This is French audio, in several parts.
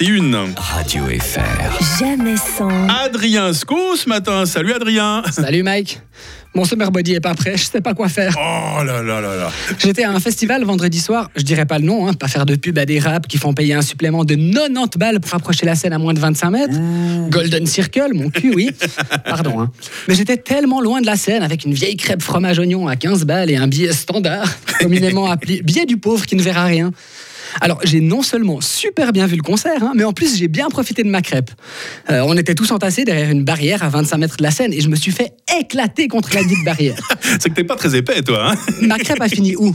une. Radio FR. Jamais sans. Adrien Sco ce matin. Salut Adrien. Salut Mike. Mon summer body est pas prêt, je sais pas quoi faire. Oh là là là là. J'étais à un festival vendredi soir, je dirais pas le nom, hein, pas faire de pub à des raps qui font payer un supplément de 90 balles pour approcher la scène à moins de 25 mètres. Golden Circle, mon cul, oui. Pardon. Hein. Mais j'étais tellement loin de la scène avec une vieille crêpe fromage oignon à 15 balles et un billet standard, communément appelé billet du pauvre qui ne verra rien. Alors, j'ai non seulement super bien vu le concert, hein, mais en plus, j'ai bien profité de ma crêpe. Euh, on était tous entassés derrière une barrière à 25 mètres de la scène et je me suis fait éclater contre la dite barrière. C'est que t'es pas très épais, toi. Hein Ma crêpe a fini où?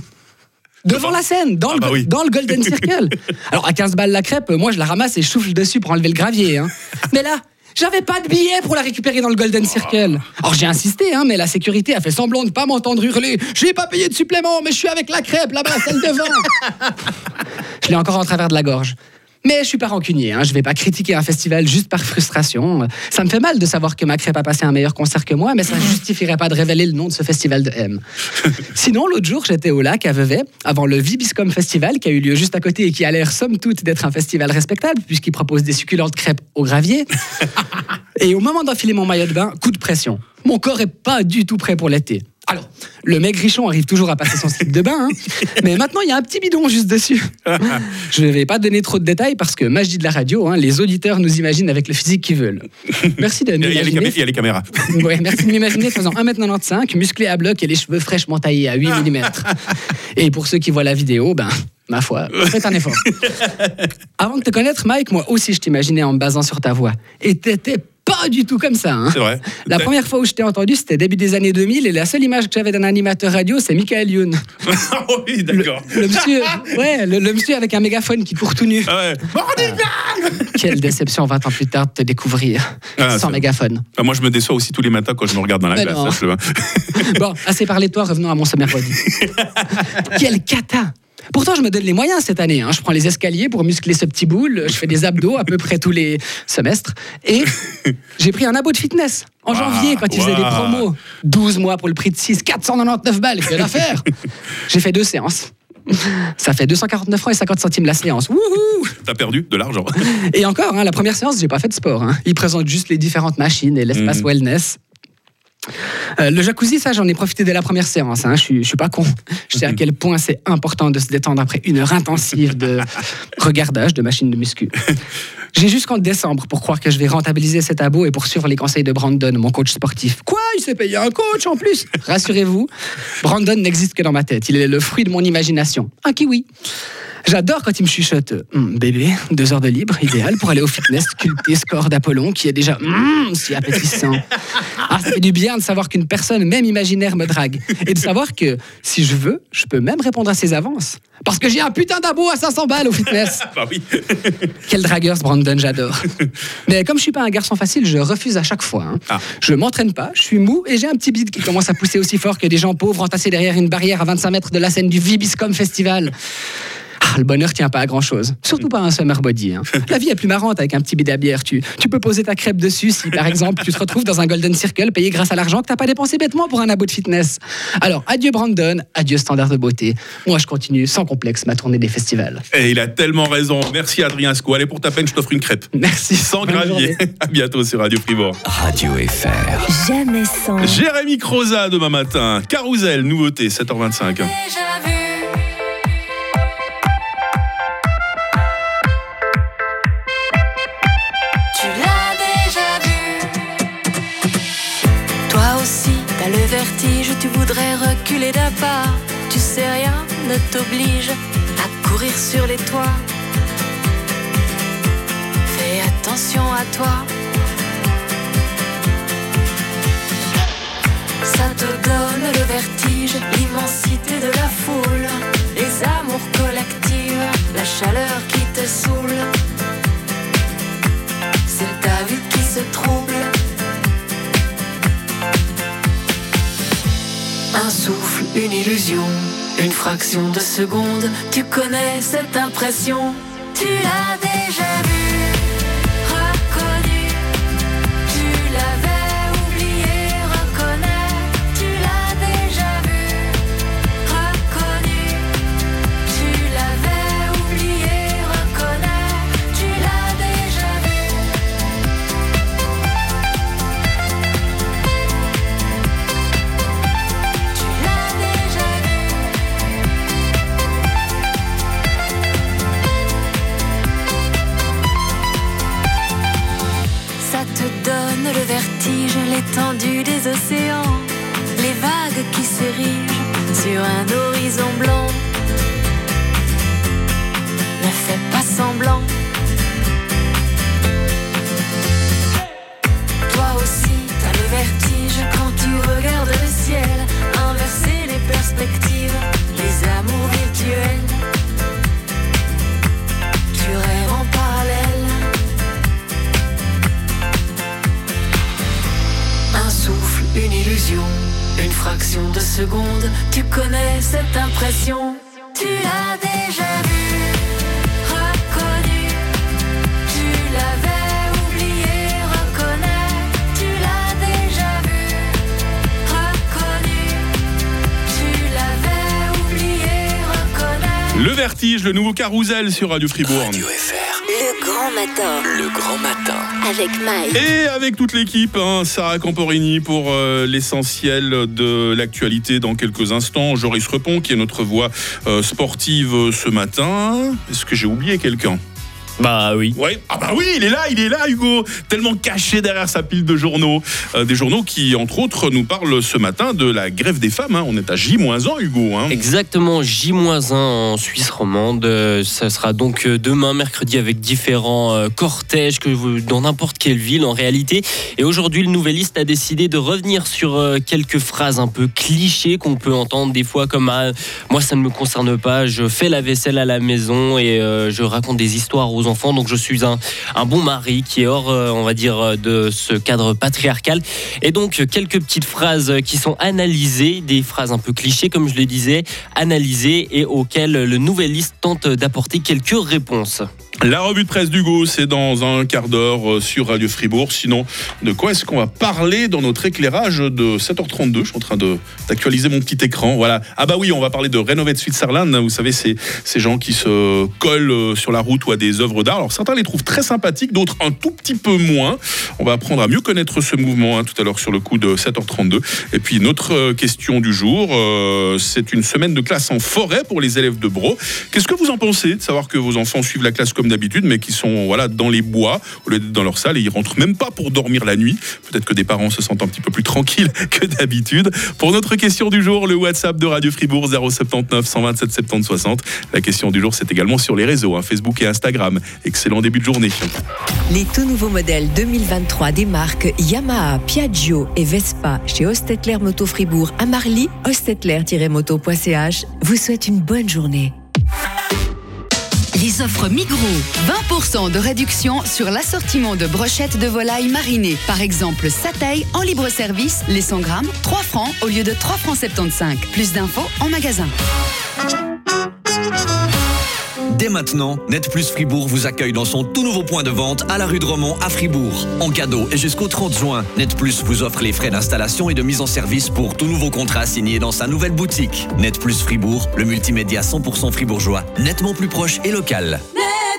Devant la scène, dans, Ah le, bah oui. dans le Golden Circle. Alors, à 15 balles la crêpe, moi, je la ramasse et je souffle dessus pour enlever le gravier. hein. Mais là, j'avais pas de billet pour la récupérer dans le Golden Circle. Alors, j'ai insisté, hein, mais la sécurité a fait semblant de pas m'entendre hurler. J'ai pas payé de supplément, mais je suis avec la crêpe là-bas, celle devant. Je l'ai encore en travers de la gorge. Mais je suis pas rancunier, hein. je vais pas critiquer un festival juste par frustration. Ça me fait mal de savoir que ma crêpe a passé un meilleur concert que moi, mais ça justifierait pas de révéler le nom de ce festival de M. Sinon, l'autre jour, j'étais au lac à Vevey, avant le Vibiscom Festival, qui a eu lieu juste à côté et qui a l'air, somme toute, d'être un festival respectable, puisqu'il propose des succulentes crêpes au gravier. et au moment d'enfiler mon maillot de bain, coup de pression. Mon corps est pas du tout prêt pour l'été. Alors, le mec richon arrive toujours à passer son slip de bain, hein, mais maintenant il y a un petit bidon juste dessus. Je ne vais pas donner trop de détails parce que magie de la radio, hein, les auditeurs nous imaginent avec le physique qu'ils veulent. Merci de Il y, a les m'imaginer. camé- il y a les caméras. Ouais, merci de m'imaginer faisant 1m95, musclé à bloc et les cheveux fraîchement taillés à 8 mm. Et pour ceux qui voient la vidéo, ben, ma foi, faites un effort. Avant de te connaître, Mike, moi aussi je t'imaginais en me basant sur ta voix. Et t'étais pas du tout comme ça. hein. C'est vrai. La première fois où je t'ai entendu, c'était début des années 2000 et la seule image que j'avais d'un animateur radio, c'est Michael Youn. Ah oui, d'accord. Le monsieur, ouais, le, le monsieur avec un mégaphone qui court tout nu. Ah ouais. Quelle déception 20 ans plus tard de te découvrir Ah, sans mégaphone. Ah, moi, je me déçois aussi tous les matins quand je me regarde dans la Mais glace. ça, je le- Bon, assez parlé de toi, revenons à mon body. Quelle cata Pourtant, je me donne les moyens cette année. hein. Je prends les escaliers pour muscler ce petit boule. Je fais des abdos à peu près tous les semestres. Et j'ai pris un abo de fitness en Wow, janvier quand ils faisaient des promos. 12 mois pour le prix de 6, 499 balles. Quelle affaire J'ai fait deux séances. Ça fait 249 francs et 50 centimes la séance. Wouhou T'as perdu de l'argent. et encore, hein, la première séance, j'ai pas fait de sport. hein. Ils présentent juste les différentes machines et l'espace Mhm. wellness. Euh, le jacuzzi, ça, j'en ai profité dès la première séance. hein. Je suis, je suis pas con. Je sais à quel point c'est important de se détendre après une heure intensive de regardage de machines de muscu. J'ai jusqu'en décembre pour croire que je vais rentabiliser cet abo et poursuivre les conseils de Brandon, mon coach sportif. Quoi? Il s'est payé un coach en plus? Rassurez-vous, Brandon n'existe que dans ma tête. Il est le fruit de mon imagination. Un kiwi. J'adore quand il me chuchote Hum, Bébé, deux heures de libre, idéal pour aller au fitness sculpter ce corps d'Apollon qui est déjà hum, si appétissant. Ah, ça fait du bien de savoir qu'une personne, même imaginaire, me drague. Et de savoir que, si je veux, je peux même répondre à ses avances. Parce que j'ai un putain d'abo à 500 balles au fitness. Bah oui. Quel dragueur ce Brandon, j'adore. Mais comme je suis pas un garçon facile, je refuse à chaque fois. hein. Ah. Je m'entraîne pas, je suis mou et j'ai un petit bide qui commence à pousser aussi fort que des gens pauvres entassés derrière une barrière à 25 mètres de la scène du Vibiscom Festival. Ah, le bonheur tient pas à grand chose. Surtout pas un summer body. hein. La vie est plus marrante avec un petit bide à bière. Tu, tu peux poser ta crêpe dessus si, par exemple, tu te retrouves dans un Golden Circle payé grâce à l'argent que t'as pas dépensé bêtement pour un abo de fitness. Alors, adieu Brandon, adieu standard de beauté. Moi, je continue sans complexe ma tournée des festivals. Et il a tellement raison. Merci Adrien Sco. Allez, pour ta peine, je t'offre une crêpe. Merci. Sans gravier. À bientôt sur Radio Fribourg. Radio FR. Jamais sans. Jérémy Croza demain matin. Carousel, nouveauté, 7h25. Tu voudrais reculer d'un pas. Tu sais, rien ne t'oblige à courir sur les toits. Fais attention à toi. Ça te donne le vertige, l'immensité de la foule, les amours collectives, la chaleur illusion, une fraction de seconde. Tu connais cette impression, tu l'as déjà vue, l'étendue des océans, les vagues qui s'érigent sur un horizon blanc. Ne fais pas semblant. Illusion, une fraction de seconde. Tu connais cette impression. Tu l'as déjà vu, reconnu. Tu l'avais oublié, reconnais. Tu l'as déjà vu, reconnu. Tu l'avais oublié, reconnais. Le vertige, le nouveau carrousel sur Radio Fribourg. Radio FR. Le grand matin Le grand matin. avec Mike. Et avec toute l'équipe, hein, Sarah Camporini pour euh, l'essentiel de l'actualité dans quelques instants. Joris Repon qui est notre voix euh, sportive euh, ce matin. Est-ce que j'ai oublié quelqu'un? Bah oui. Ouais. Ah bah oui, il est là, il est là, Hugo. Tellement caché derrière sa pile de journaux. Euh, des journaux qui, entre autres, nous parlent ce matin de la grève des femmes. hein. On est à J-1, Hugo. hein. Exactement, J-1 en Suisse romande. Euh, Ça sera donc euh, demain, mercredi, avec différents cortèges que vous, dans n'importe quelle ville en réalité. Et aujourd'hui, le Nouvelliste a décidé de revenir sur quelques phrases un peu clichés qu'on peut entendre des fois comme ah, moi ça ne me concerne pas, je fais la vaisselle à la maison et euh, je raconte des histoires aux enfants. Donc je suis un, un bon mari qui est hors, euh, on va dire, euh, de ce cadre patriarcal. Et donc quelques petites phrases qui sont analysées, des phrases un peu clichés comme je le disais, analysées et auxquelles le Nouvelliste tente d'apporter quelques réponses. La revue de presse d'Hugo, c'est dans un quart d'heure euh, sur Radio Fribourg. Sinon, de quoi est-ce qu'on va parler dans notre éclairage de 7h32 Je suis en train de- d'actualiser mon petit écran. Voilà. Ah bah oui, on va parler de Renovate Switzerland. Vous savez, c'est ces gens qui se collent euh, sur la route ou à des œuvres d'art. Alors certains les trouvent très sympathiques, d'autres un tout petit peu moins. On va apprendre à mieux connaître ce mouvement hein, tout à l'heure sur le coup de 7h32. Et puis notre euh, question du jour, c'est une semaine de classe en forêt pour les élèves de Bro. Qu'est-ce que vous en pensez de savoir que vos enfants suivent la classe comme d'habitude, mais qui sont voilà dans les bois au lieu d'être dans leur salle et ils rentrent même pas pour dormir la nuit. Peut-être que des parents se sentent un petit peu plus tranquilles que d'habitude. Pour notre question du jour, le WhatsApp de Radio Fribourg 079 127 70 60. La question du jour, c'est également sur les réseaux, hein, Facebook et Instagram. Excellent début de journée. Les tout nouveaux modèles 2023 des marques Yamaha, Piaggio et Vespa chez Ostetler Moto Fribourg à Marly, ostetler-moto.ch vous souhaite une bonne journée. Les offres Migros. 20% de réduction sur l'assortiment de brochettes de volaille marinées. Par exemple, Satay en libre service, les 100 grammes, 3 francs au lieu de 3 francs 75. Plus d'infos en magasin. Dès maintenant, Net Plus Fribourg vous accueille dans son tout nouveau point de vente à la rue de Romont à Fribourg. En cadeau et jusqu'au 30 juin, Net Plus vous offre les frais d'installation et de mise en service pour tout nouveau contrat signé dans sa nouvelle boutique. Net Plus Fribourg, le multimédia 100% fribourgeois, nettement plus proche et local.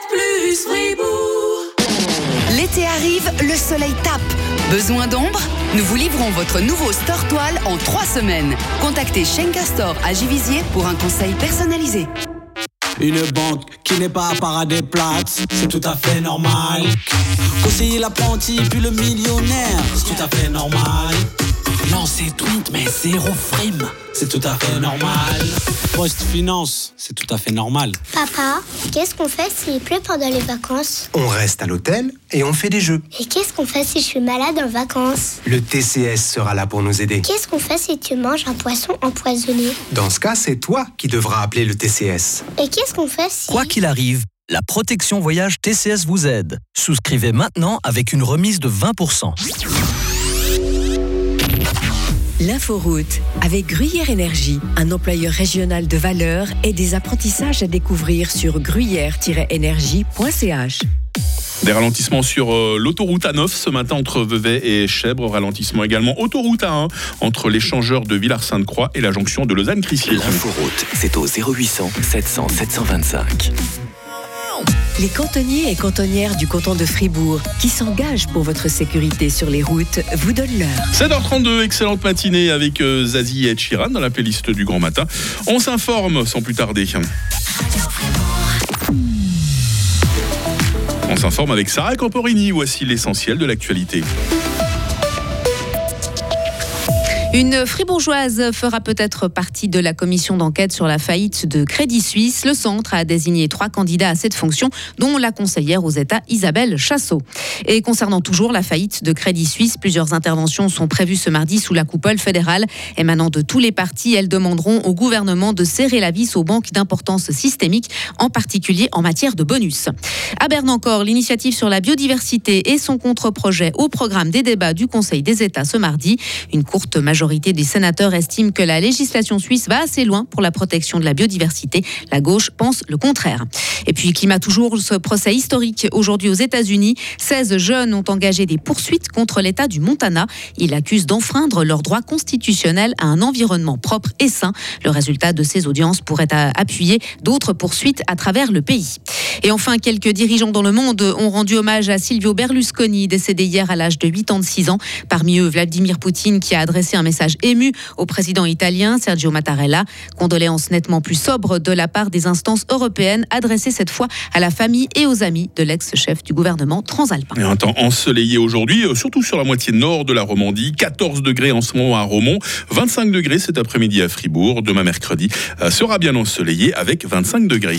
plus Fribourg. L'été arrive, le soleil tape. Besoin d'ombre? Nous vous livrons votre nouveau store toile en 3 semaines. Contactez Schenker Store à Givisier pour un conseil personnalisé. Une banque qui n'est pas paradis plate, c'est tout à fait normal. Conseiller l'apprenti puis le millionnaire, c'est tout à fait normal. Lancer tweet mais zéro frime, c'est tout à fait normal. Post finance, c'est tout à fait normal. Papa, qu'est-ce qu'on fait s'il pleut pendant les vacances? On reste à l'hôtel et on fait des jeux. Et qu'est-ce qu'on fait si je suis malade en vacances? Le TCS sera là pour nous aider. Qu'est-ce qu'on fait si tu manges un poisson empoisonné? Dans ce cas, c'est toi qui devras appeler le TCS. Et qu'est-ce qu'on fait si... Quoi qu'il arrive, la protection voyage TCS vous aide. Souscrivez maintenant avec une remise de 20%. L'inforoute avec Gruyère Énergie, un employeur régional de valeur et des apprentissages à découvrir sur gruyère-énergie.ch. Des ralentissements sur euh, l'autoroute A9 ce matin entre Vevey et Chèvre. Ralentissement également autoroute A1 entre l'échangeur de Villars-Sainte-Croix et la jonction de Lausanne-Crissier. L'inforoute, c'est au 0800 700 725. Les cantonniers et cantonnières du canton de Fribourg qui s'engagent pour votre sécurité sur les routes vous donnent l'heure. 7h32, excellente matinée avec euh, Zazie et Sheeran dans la playlist du Grand Matin. On s'informe sans plus tarder. On s'informe avec Sarah Camporini. Voici l'essentiel de l'actualité. Une fribourgeoise fera peut-être partie de la commission d'enquête sur la faillite de Crédit Suisse. Le centre a désigné trois candidats à cette fonction, dont la conseillère aux États Isabelle Chassot. Et concernant toujours la faillite de Crédit Suisse, plusieurs interventions sont prévues ce mardi sous la coupole fédérale. Émanant de tous les partis, elles demanderont au gouvernement de serrer la vis aux banques d'importance systémique, en particulier en matière de bonus. À Berne encore, l'initiative sur la biodiversité et son contre-projet au programme des débats du Conseil des États ce mardi. Une courte majorité des sénateurs estime que la législation suisse va assez loin pour la protection de la biodiversité. La gauche pense le contraire. Et puis, climat toujours, ce procès historique aujourd'hui aux États-Unis. 16 jeunes ont engagé des poursuites contre l'État du Montana. Ils accusent d'enfreindre leur droit constitutionnel à un environnement propre et sain. Le résultat de ces audiences pourrait appuyer d'autres poursuites à travers le pays. Et enfin, quelques dirigeants dans le monde ont rendu hommage à Silvio Berlusconi, décédé hier à l'âge de 86 ans. Parmi eux, Vladimir Poutine, qui a adressé un message ému au président italien Sergio Mattarella. Condoléances nettement plus sobres de la part des instances européennes, adressées cette fois à la famille et aux amis de l'ex-chef du gouvernement transalpin. Un temps ensoleillé aujourd'hui, euh, surtout sur la moitié nord de la Romandie. 14 degrés en ce moment à Romont, 25 degrés cet après-midi à Fribourg. Demain mercredi euh, sera bien ensoleillé avec 25 degrés.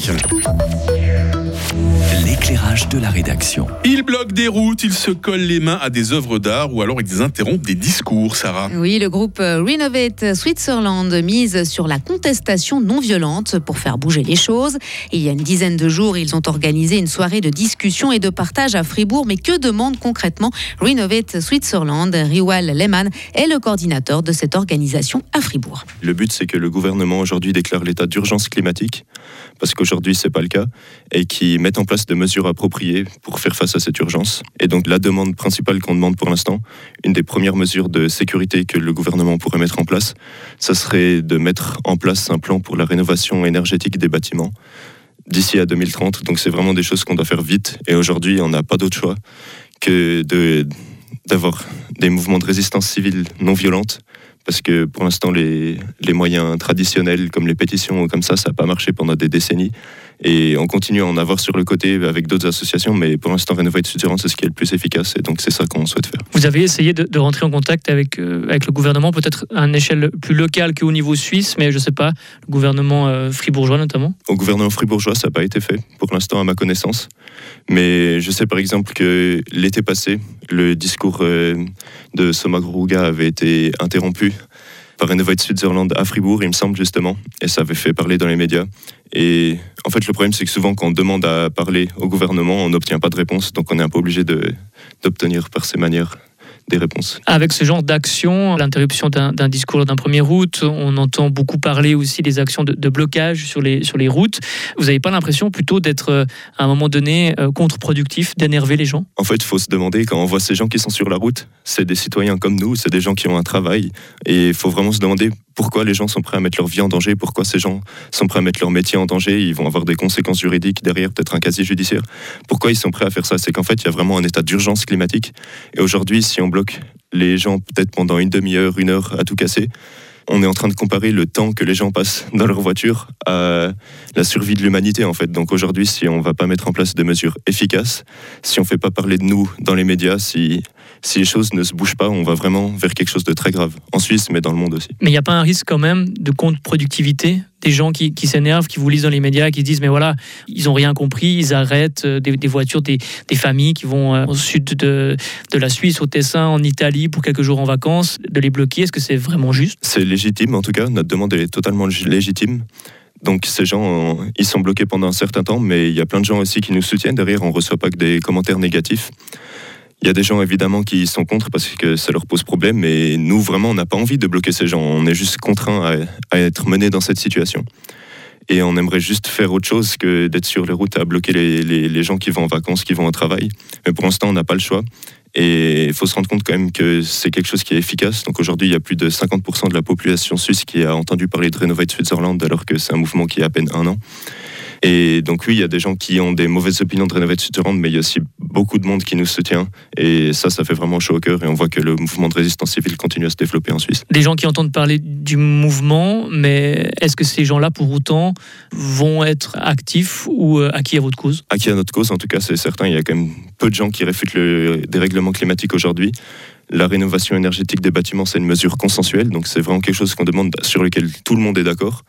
L'éclairage de la rédaction. Il bloque des routes, il se colle les mains à des œuvres d'art ou alors ils interrompent des discours, Sarah. Oui, le groupe Renovate Switzerland mise sur la contestation non violente pour faire bouger les choses. il y a une dizaine de jours, ils ont organisé une soirée de discussion et de partage à Fribourg. Mais que demande concrètement Renovate Switzerland? Riwal Lehmann est le coordinateur de cette organisation à Fribourg. Le but, c'est que le gouvernement aujourd'hui déclare l'état d'urgence climatique, parce qu'aujourd'hui, ce n'est pas le cas, et qui mette en place de mesures appropriées pour faire face à cette urgence. Et donc la demande principale qu'on demande pour l'instant, une des premières mesures de sécurité que le gouvernement pourrait mettre en place, ça serait de mettre en place un plan pour la rénovation énergétique des bâtiments d'ici à 2030. Donc c'est vraiment des choses qu'on doit faire vite. Et aujourd'hui, on n'a pas d'autre choix que d'avoir des mouvements de résistance civile non violentes parce que pour l'instant, les, les, moyens traditionnels comme les pétitions ou comme ça, ça n'a pas marché pendant des décennies. Et on continue à en avoir sur le côté avec d'autres associations, mais pour l'instant, Renovate Switzerland, c'est ce qui est le plus efficace, et donc c'est ça qu'on souhaite faire. Vous avez essayé de, de rentrer en contact avec, euh, avec le gouvernement, peut-être à une échelle plus locale qu'au niveau suisse, mais je ne sais pas, le gouvernement euh, fribourgeois notamment? Au gouvernement fribourgeois, ça n'a pas été fait, pour l'instant, à ma connaissance. Mais je sais par exemple que l'été passé, le discours euh, de Somagruga avait été interrompu par Renovate Switzerland à Fribourg, il me semble justement, et ça avait fait parler dans les médias. Et en fait, le problème, c'est que souvent, quand on demande à parler au gouvernement, on n'obtient pas de réponse, donc on est un peu obligé d'obtenir par ces manières des réponses. Avec ce genre d'action, l'interruption d'un discours d'un premier route, on entend beaucoup parler aussi des actions de, de blocage sur les, sur les routes. Vous n'avez pas l'impression plutôt d'être euh, à un moment donné euh, contre-productif, d'énerver les gens? En fait, il faut se demander, quand on voit ces gens qui sont sur la route, c'est des citoyens comme nous, c'est des gens qui ont un travail, et il faut vraiment se demander pourquoi les gens sont prêts à mettre leur vie en danger, pourquoi ces gens sont prêts à mettre leur métier en danger, ils vont avoir des conséquences juridiques derrière, peut-être un casier judiciaire. Pourquoi ils sont prêts à faire ça? C'est qu'en fait, il y a vraiment un état d'urgence climatique. Et aujourd'hui, si on les gens peut-être pendant une demi-heure, une heure à tout casser, on est en train de comparer le temps que les gens passent dans leur voiture à la survie de l'humanité en fait. Donc aujourd'hui, si on ne va pas mettre en place des mesures efficaces, si on ne fait pas parler de nous dans les médias, si si les choses ne se bougent pas, on va vraiment vers quelque chose de très grave, en Suisse, mais dans le monde aussi. Mais il n'y a pas un risque quand même de contre-productivité des gens qui, s'énervent, qui vous lisent dans les médias, qui disent mais voilà, ils n'ont rien compris, ils arrêtent euh, des, voitures, des, familles qui vont euh, au sud de, de la Suisse, au Tessin, en Italie pour quelques jours en vacances, de les bloquer. Est-ce que c'est vraiment juste? C'est légitime en tout cas, notre demande est totalement légitime. Donc ces gens, ils sont bloqués pendant un certain temps, mais il y a plein de gens aussi qui nous soutiennent. Derrière, on ne reçoit pas que des commentaires négatifs. Il y a des gens évidemment qui sont contre parce que ça leur pose problème, mais nous vraiment on n'a pas envie de bloquer ces gens. On est juste contraint à, être menés dans cette situation. Et on aimerait juste faire autre chose que d'être sur les routes à bloquer les, les, gens qui vont en vacances, qui vont au travail. Mais pour l'instant, on n'a pas le choix. Et il faut se rendre compte quand même que c'est quelque chose qui est efficace. Donc aujourd'hui, il y a plus de 50% de la population suisse qui a entendu parler de Renovate Switzerland alors que c'est un mouvement qui a à peine un an. Et donc oui, il y a des gens qui ont des mauvaises opinions de Renovate Switzerland, mais il y a aussi beaucoup de monde qui nous soutient. Et ça, ça fait vraiment chaud au cœur. Et on voit que le mouvement de résistance civile continue à se développer en Suisse. Des gens qui entendent parler du mouvement, mais est-ce que ces gens-là, pour autant, vont être actifs ou euh, acquis à votre cause? Acquis à notre cause, en tout cas, c'est certain. Il y a quand même peu de gens qui réfutent le dérèglement climatique aujourd'hui. La rénovation énergétique des bâtiments, c'est une mesure consensuelle, donc c'est vraiment quelque chose qu'on demande sur lequel tout le monde est d'accord.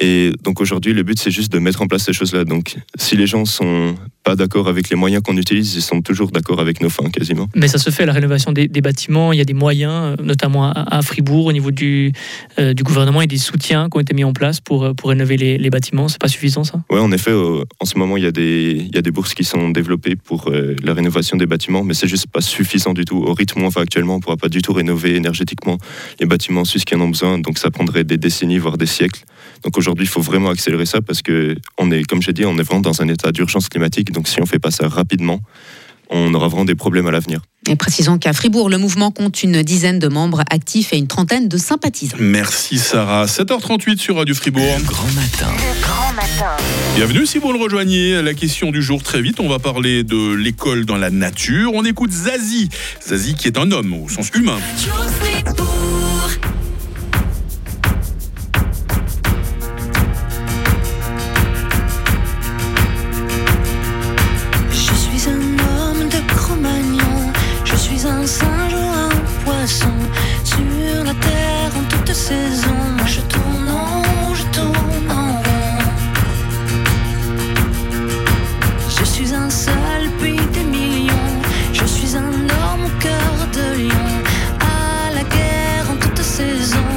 Et donc aujourd'hui, le but, c'est juste de mettre en place ces choses-là. Donc si les gens sont pas d'accord avec les moyens qu'on utilise, ils sont toujours d'accord avec nos fins, quasiment. Mais ça se fait, la rénovation des, des bâtiments. Il y a des moyens, euh, notamment à, à Fribourg, au niveau du, euh, du gouvernement, et des soutiens qui ont été mis en place pour, euh, pour rénover les, les bâtiments. C'est pas suffisant, ça? Ouais, en effet, euh, en ce moment, il y, a des, il y a des bourses qui sont développées pour euh, la rénovation des bâtiments, mais c'est juste pas suffisant du tout. Au rythme où on va actuellement, on pourra pas du tout rénover énergétiquement les bâtiments suisses qui en ont besoin, donc ça prendrait des décennies, voire des siècles. Donc aujourd'hui, il faut vraiment accélérer ça parce que on est, comme j'ai dit, on est vraiment dans un état d'urgence climatique. Donc si on fait pas ça rapidement, on aura vraiment des problèmes à l'avenir. Et précisons qu'à Fribourg, le mouvement compte une dizaine de membres actifs et une trentaine de sympathisants. Merci Sarah. 7h38 sur Radio Fribourg. Grand matin. Grand matin. Bienvenue si vous le rejoignez. La question du jour, très vite, on va parler de l'école dans la nature. On écoute Zazie. Zazie qui est un homme au sens humain.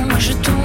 Moi je tourne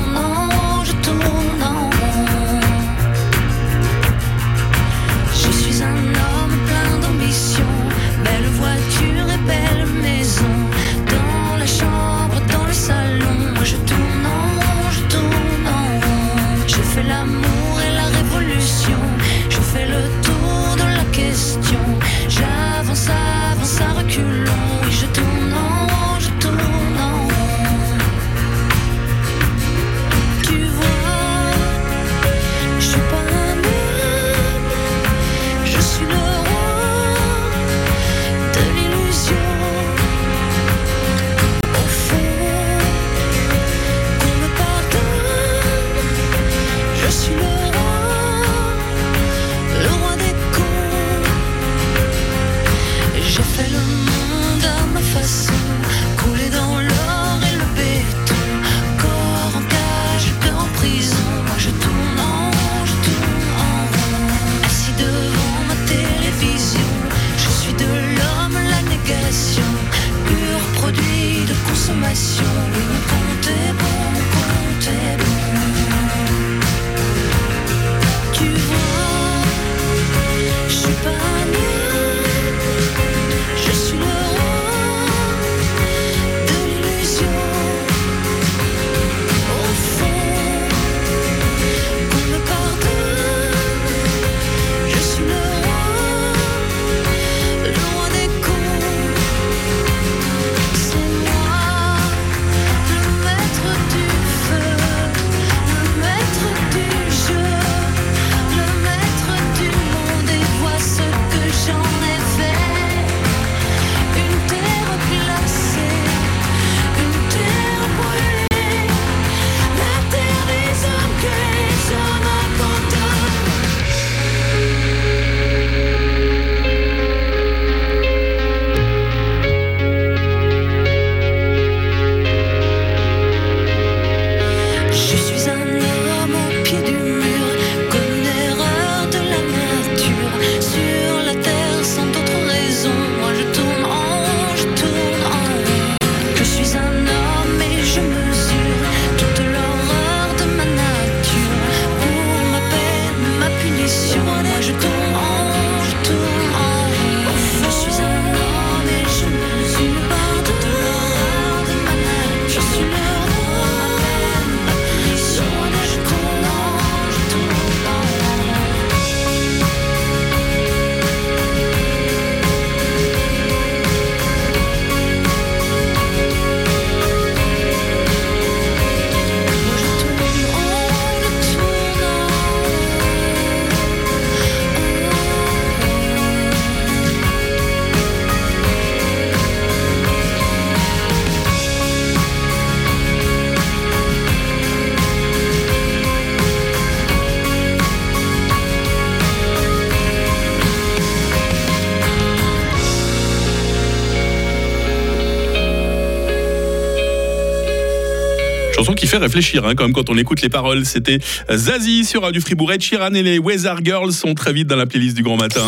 fait réfléchir hein, quand on écoute les paroles. C'était Zazie sur Radio Fribourg. Ed Sheeran et les Weather Girls sont très vite dans la playlist du Grand Matin.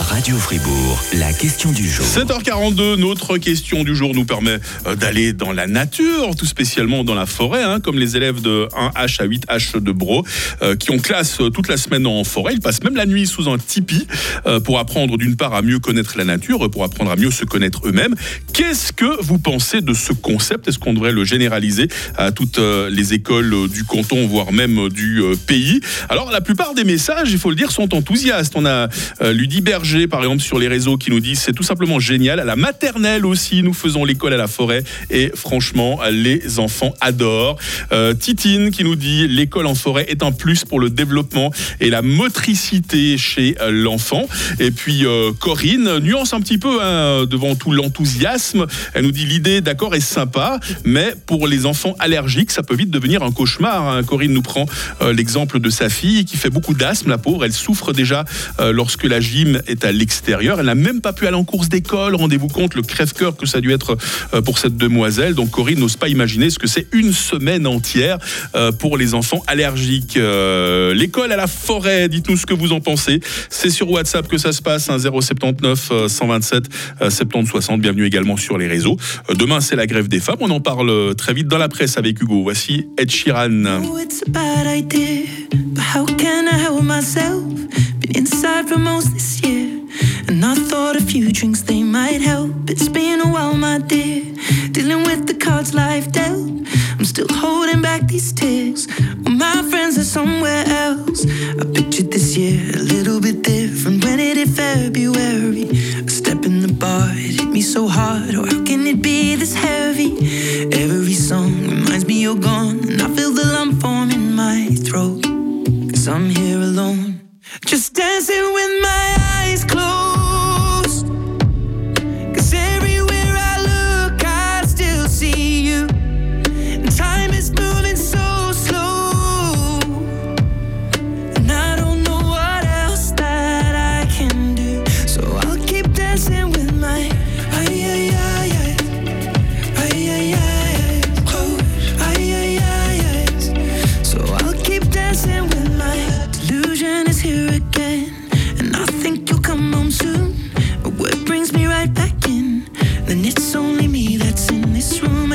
Radio Fribourg, la question du jour. 7h42, notre question du jour nous permet euh, d'aller dans la nature, tout spécialement dans la forêt, hein, comme les élèves de 1H à 8H de Bro, euh, qui ont classe euh, toute la semaine en forêt. Ils passent même la nuit sous un tipi pour apprendre d'une part à mieux connaître la nature, pour apprendre à mieux se connaître eux-mêmes. Qu'est-ce que vous pensez de ce concept? Est-ce qu'on devrait le généraliser à toutes les écoles du canton, voire même du pays? Alors la plupart des messages, il faut le dire, sont enthousiastes. On a euh, Ludie Berger, par exemple, sur les réseaux qui nous dit c'est tout simplement génial. À la maternelle aussi, nous faisons l'école à la forêt et franchement, les enfants adorent. Euh, Titine qui nous dit l'école en forêt est un plus pour le développement et la motricité chez euh, l'enfant. Et puis euh, Corinne nuance un petit peu hein, devant tout l'enthousiasme. Elle nous dit l'idée, d'accord, est sympa, mais pour les enfants allergiques, ça peut vite devenir un cauchemar. hein. Corinne nous prend euh, l'exemple de sa fille qui fait beaucoup d'asthme, la pauvre. Elle souffre déjà lorsque la gym est à l'extérieur. Elle n'a même pas pu aller en course d'école. Rendez-vous compte le crève-cœur que ça a dû être euh, pour cette demoiselle. Donc Corinne n'ose pas imaginer ce que c'est une semaine entière euh, pour les enfants allergiques. Euh, L'école à la forêt, dites-nous ce que vous en pensez. C'est sur WhatsApp que ça se passe, hein, 079 euh, 127 euh, 70 60. Bienvenue également sur les réseaux. Demain, c'est la grève des femmes. On en parle très vite dans la presse avec Hugo. Voici Ed Sheeran. Been inside for most this year, and I thought a few drinks they might help. It's been a while, my dear, dealing with the cards life dealt. I'm still holding back these tears. Well, my friends are somewhere else.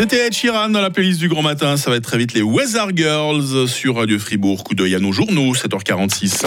C'était Ed Sheeran dans la playlist du Grand Matin. Ça va être très vite les Weather Girls sur Radio Fribourg. Coup d'œil à nos journaux, 7h46.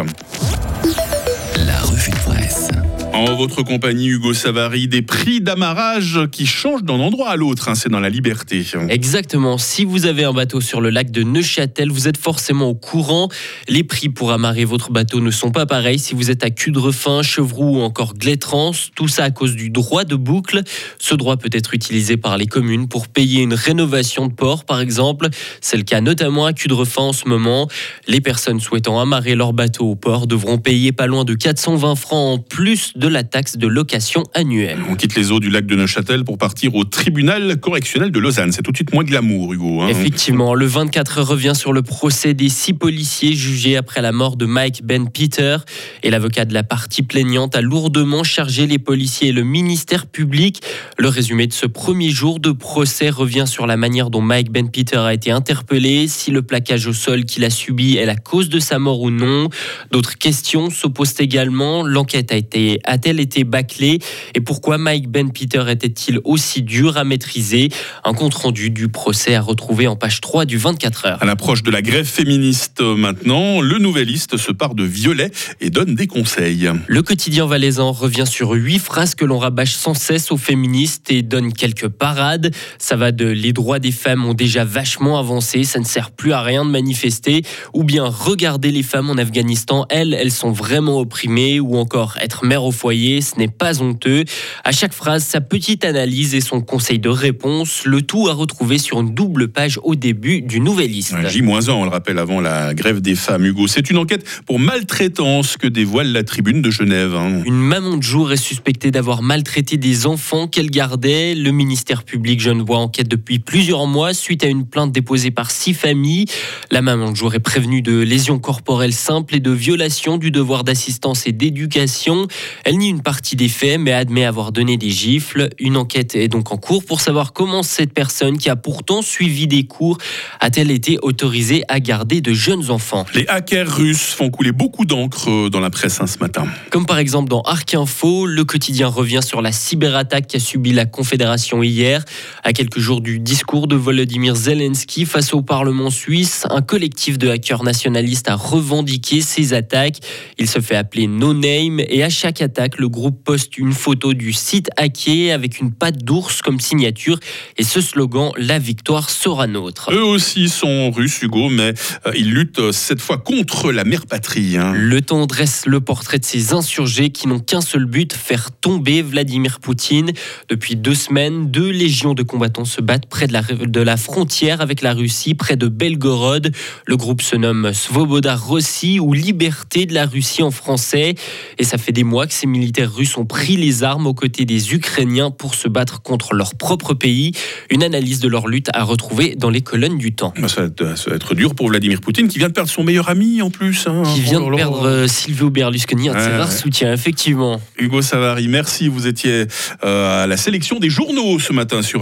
En votre compagnie, Hugo Savary, des prix d'amarrage qui changent d'un endroit à l'autre, hein, c'est dans la liberté. Exactement. Si vous avez un bateau sur le lac de Neuchâtel, vous êtes forcément au courant. Les prix pour amarrer votre bateau ne sont pas pareils si vous êtes à Cudrefin, Chevroux ou encore Glétrance. Tout ça à cause du droit de boucle. Ce droit peut être utilisé par les communes pour payer une rénovation de port, par exemple. C'est le cas notamment à Cudrefin en ce moment. Les personnes souhaitant amarrer leur bateau au port devront payer pas loin de 420 francs en plus de la taxe de location annuelle. On quitte les eaux du lac de Neuchâtel pour partir au tribunal correctionnel de Lausanne. C'est tout de suite moins glamour, Hugo. hein. Effectivement, le 24 revient sur le procès des six policiers jugés après la mort de Mike Ben Peter. Et l'avocat de la partie plaignante a lourdement chargé les policiers et le ministère public. Le résumé de ce premier jour de procès revient sur la manière dont Mike Ben Peter a été interpellé, si le plaquage au sol qu'il a subi est la cause de sa mort ou non. D'autres questions s'opposent également. L'enquête a été, a-t-elle été bâclée Et pourquoi Mike Ben Peter était-il aussi dur à maîtriser? Un compte-rendu du procès à retrouver en page 3 du 24 heures. À l'approche de la grève féministe maintenant, le Nouvelliste se part de violet et donne des conseils. Le quotidien valaisan revient sur huit phrases que l'on rabâche sans cesse aux féministes et donne quelques parades. Ça va de les droits des femmes ont déjà vachement avancé, ça ne sert plus à rien de manifester, ou bien regarder les femmes en Afghanistan, elles, elles sont vraiment opprimées, ou encore être mère au foyer, ce n'est pas honteux. À chaque phrase, sa petite analyse et son conseil de réponse, le tout à retrouver sur une double page au début du Nouvelliste. J-1, on le rappelle, avant la grève des femmes, Hugo. C'est une enquête pour maltraitance que dévoile la tribune de Genève. hein. Une maman de jour est suspectée d'avoir maltraité des enfants qu'elle gardait. Le ministère public genevois enquête depuis plusieurs mois suite à une plainte déposée par six familles. La maman de jour est prévenue de lésions corporelles simples et de violation du devoir d'assistance et d'éducation. Elle nie une partie des faits mais admet avoir donné des gifles. Une enquête est donc en cours pour savoir comment cette personne qui a pourtant suivi des cours a-t-elle été autorisée à garder de jeunes enfants. Les hackers russes font couler beaucoup d'encre dans la presse hein, ce matin. Comme par exemple dans Arc Info, le quotidien revient sur la cyberattaque qu'a subi la Confédération hier. À quelques jours du discours de Volodymyr Zelensky face au Parlement suisse, un collectif de hackers nationalistes a revendiqué ces attaques. Il se fait appeler No Name et à chaque attaque, le groupe poste une photo du site hacké avec une patte d'ours comme signature et ce slogan La victoire sera nôtre. Eux aussi sont russes, Hugo, mais euh, ils luttent euh, cette fois contre la mère patrie. hein. Le temps dresse le portrait de ces insurgés qui n'ont qu'un seul but, faire tomber Vladimir Poutine. Depuis deux semaines, deux légions de combattants se battent près de la, de la frontière avec la Russie, près de Belgorod. Le groupe se nomme Svoboda Rossi ou Liberté de la Russie en français. Et ça fait des mois que ces militaires russes ont pris les armes aux côtés des Ukrainiens pour se battre contre leur propre pays. Une analyse de leur lutte à retrouver dans les colonnes du temps. Bah, Ça va, être, ça va être dur pour Vladimir Poutine, qui vient de perdre son meilleur ami en plus. hein. Qui vient de perdre euh, Silvio Berlusconi, un de ses rares soutiens, effectivement. Hugo Savary, merci. Vous étiez euh, à la sélection des journaux ce matin sur Radio.